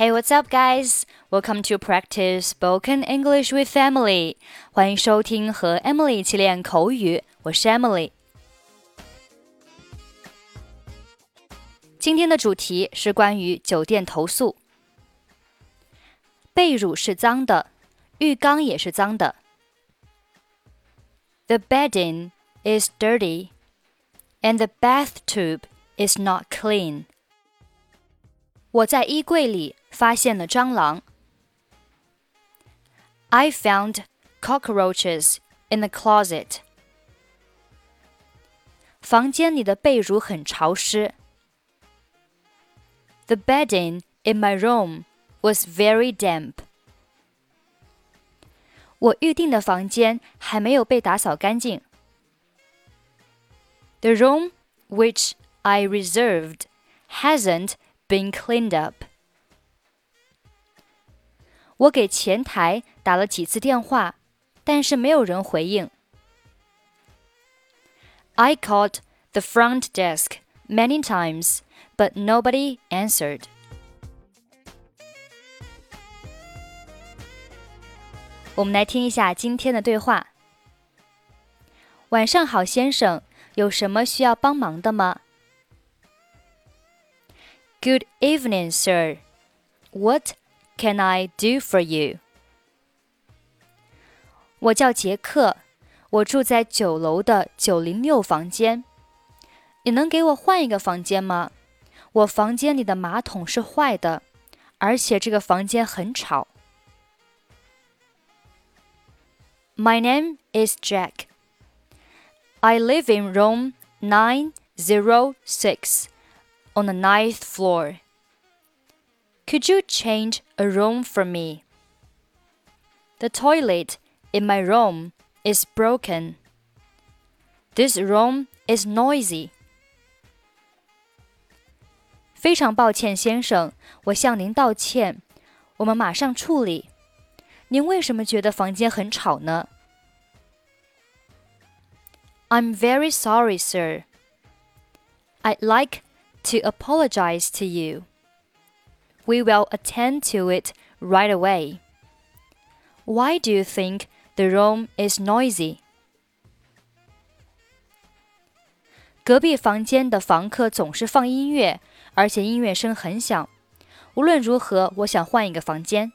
Hey, what's up, guys? Welcome to practice spoken English with Emily. 欢迎收听和 Emily 一起练口语，我是 Emily。今天的主题是关于酒店投诉。被褥是脏的，浴缸也是脏的。The bedding is dirty, and the bathtub is not clean. 我在衣柜里 发现了蟑螂。I found cockroaches in the closet. 房间里的被褥很潮湿。The bedding in my room was very damp. 我预订的房间还没有被打扫干净。The room which I reserved hasn't been cleaned up. 我给前台打了几次电话，但是没有人回应。I called the front desk many times, but nobody answered. 我们来听一下今天的对话。晚上好，先生，有什么需要帮忙的吗？Good evening, sir. What can I do for you? 我叫杰克，我住在九楼的九零六房间。你能给我换一个房间吗？我房间里的马桶是坏的，而且这个房间很吵。My name is Jack. I live in room 906 on the ninth floor. Could you change a room for me? The toilet in my room is broken. This room is noisy. 非常抱歉，先生，我向您道歉。我们马上处理。您为什么觉得房间很吵呢？I'm very sorry, sir. I'd like to apologize to you. We will attend to it right away. Why do you think the room is noisy? 隔壁房间的房客总是放音乐，而且音乐声很响。无论如何，我想换一个房间。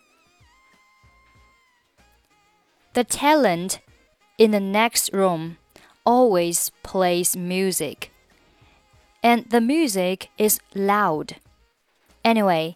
The talent in the next room always plays music and the music is loud. Anyway,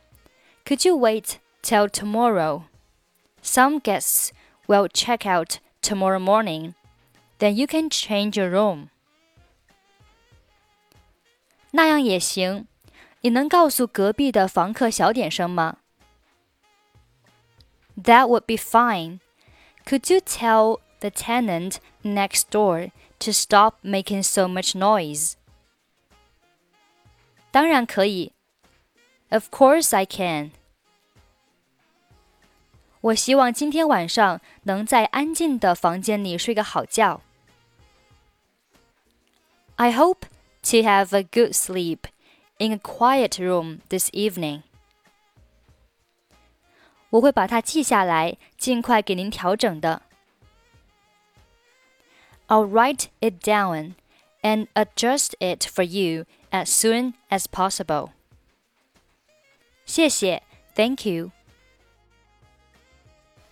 Could you wait till tomorrow? Some guests will check out tomorrow morning. Then you can change your room. 那样也行。你能告诉隔壁的房客小点声吗？That would be fine. Could you tell the tenant next door to stop making so much noise? 当然可以。Of course I can. 我希望今天晚上能在安静的房间里睡个好觉。I hope to have a good sleep in a quiet room this evening. 我会把它记下来，尽快给您调整的。I'll write it down and adjust it for you as soon as possible. 谢谢，Thank you。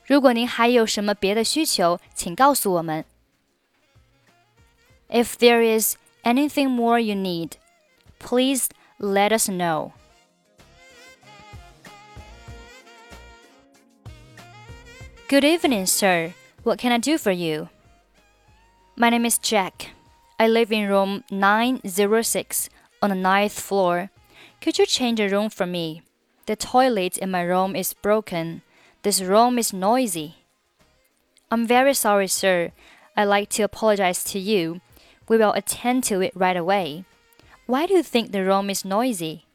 如果您还有什么别的需求，请告诉我们。If there is anything more you need, please let us know. Good evening, sir. What can I do for you? My name is Jack. I live in room 906 on the ninth floor. Could you change a room for me? The toilet in my room is broken. This room is noisy. I'm very sorry, sir. I'd like to apologize to you. We will attend to it right away. Why do you think the room is noisy?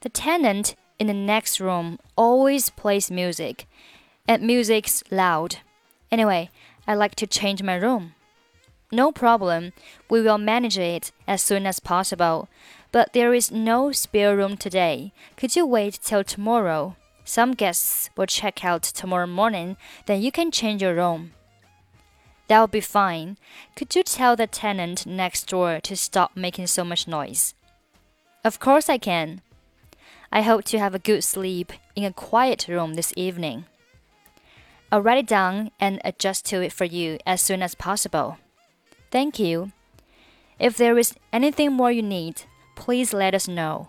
The tenant in the next room always plays music, and music's loud. Anyway, I'd like to change my room. No problem. We will manage it as soon as possible. But there is no spare room today. Could you wait till tomorrow? Some guests will check out tomorrow morning, then you can change your room. That'll be fine. Could you tell the tenant next door to stop making so much noise? Of course I can. I hope to have a good sleep in a quiet room this evening. I'll write it down and adjust to it for you as soon as possible. Thank you. If there is anything more you need, please let us know.